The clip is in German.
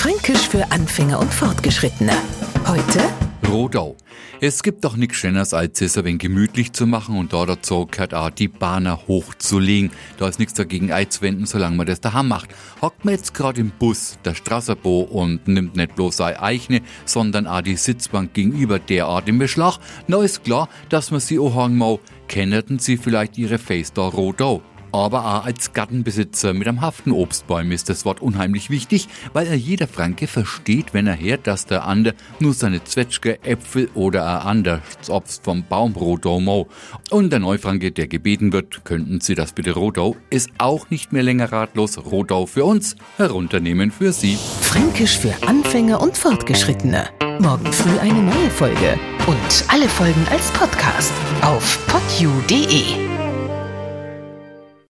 Fränkisch für Anfänger und Fortgeschrittene. Heute Rodau. Es gibt doch nichts Schöneres, als es ein gemütlich zu machen und da dazu gehört auch die Bahner hochzulegen. Da ist nichts dagegen einzuwenden, solange man das daheim macht. Hockt man jetzt gerade im Bus, der Strasserbo und nimmt nicht bloß seine eigene, sondern auch die Sitzbank gegenüber derart im Beschlag, na ist klar, dass man sie auch mau. Kennten Sie vielleicht Ihre Face da Rodau? Aber auch als Gartenbesitzer mit einem haften Obstbäum ist das Wort unheimlich wichtig, weil er jeder Franke versteht, wenn er hört, dass der andere nur seine Zwetschge, Äpfel oder ein anderes Obst vom Baum mau. Und der Neufranke, der gebeten wird, könnten Sie das bitte Rodau, ist auch nicht mehr länger ratlos. Rodau für uns, herunternehmen für Sie. Fränkisch für Anfänger und Fortgeschrittene. Morgen früh eine neue Folge. Und alle Folgen als Podcast auf podu.de.